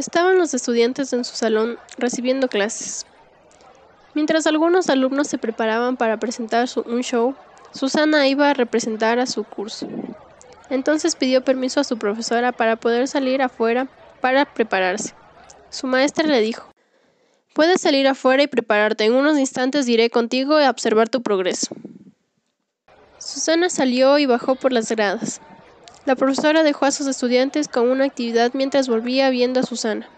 Estaban los estudiantes en su salón recibiendo clases. Mientras algunos alumnos se preparaban para presentar un show, Susana iba a representar a su curso. Entonces pidió permiso a su profesora para poder salir afuera para prepararse. Su maestra le dijo, Puedes salir afuera y prepararte. En unos instantes iré contigo a observar tu progreso. Susana salió y bajó por las gradas. La profesora dejó a sus estudiantes con una actividad mientras volvía viendo a Susana.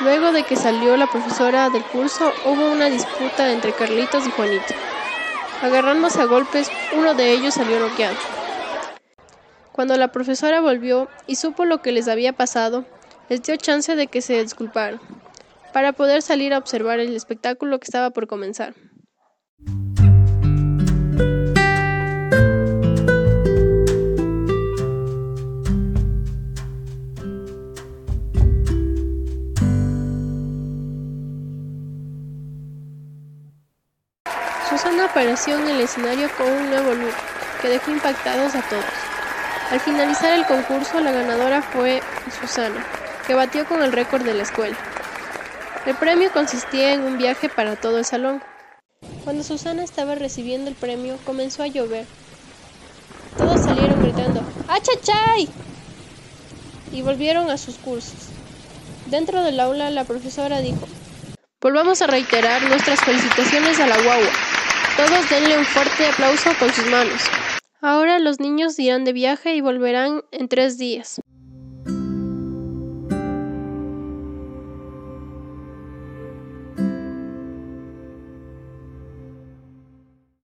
Luego de que salió la profesora del curso, hubo una disputa entre Carlitos y Juanito. Agarrándose a golpes, uno de ellos salió noqueado. Cuando la profesora volvió y supo lo que les había pasado, les dio chance de que se disculparan, para poder salir a observar el espectáculo que estaba por comenzar. Susana apareció en el escenario con un nuevo look que dejó impactados a todos. Al finalizar el concurso, la ganadora fue Susana, que batió con el récord de la escuela. El premio consistía en un viaje para todo el salón. Cuando Susana estaba recibiendo el premio, comenzó a llover. Todos salieron gritando ¡Achachay! y volvieron a sus cursos. Dentro del aula, la profesora dijo: Volvamos a reiterar nuestras felicitaciones a la guagua. Todos denle un fuerte aplauso con sus manos. Ahora los niños irán de viaje y volverán en tres días.